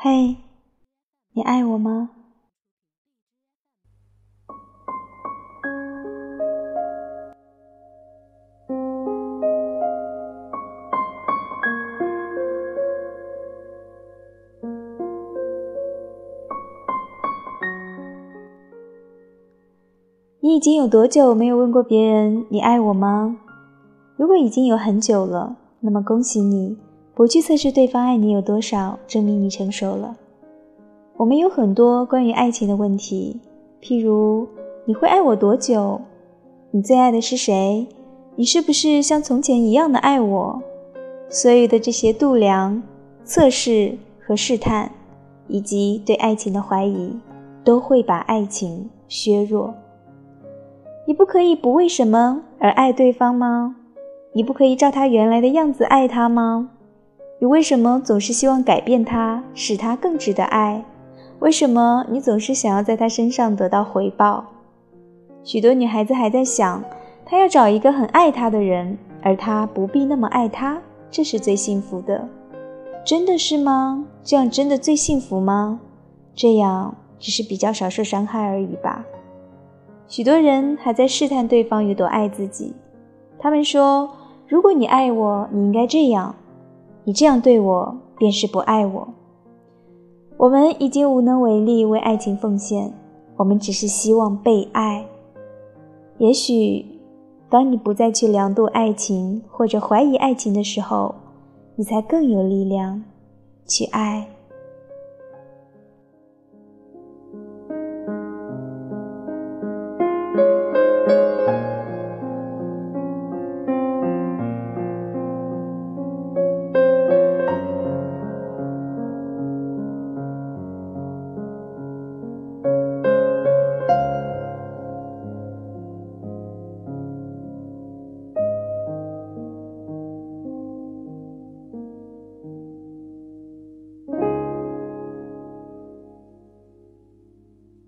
嘿，你爱我吗？你已经有多久没有问过别人“你爱我吗”？如果已经有很久了，那么恭喜你。不去测试对方爱你有多少，证明你成熟了。我们有很多关于爱情的问题，譬如你会爱我多久？你最爱的是谁？你是不是像从前一样的爱我？所有的这些度量、测试和试探，以及对爱情的怀疑，都会把爱情削弱。你不可以不为什么而爱对方吗？你不可以照他原来的样子爱他吗？你为什么总是希望改变他，使他更值得爱？为什么你总是想要在他身上得到回报？许多女孩子还在想，她要找一个很爱她的人，而他不必那么爱她，这是最幸福的。真的是吗？这样真的最幸福吗？这样只是比较少受伤害而已吧。许多人还在试探对方有多爱自己，他们说：“如果你爱我，你应该这样。”你这样对我，便是不爱我。我们已经无能为力为爱情奉献，我们只是希望被爱。也许，当你不再去量度爱情或者怀疑爱情的时候，你才更有力量去爱。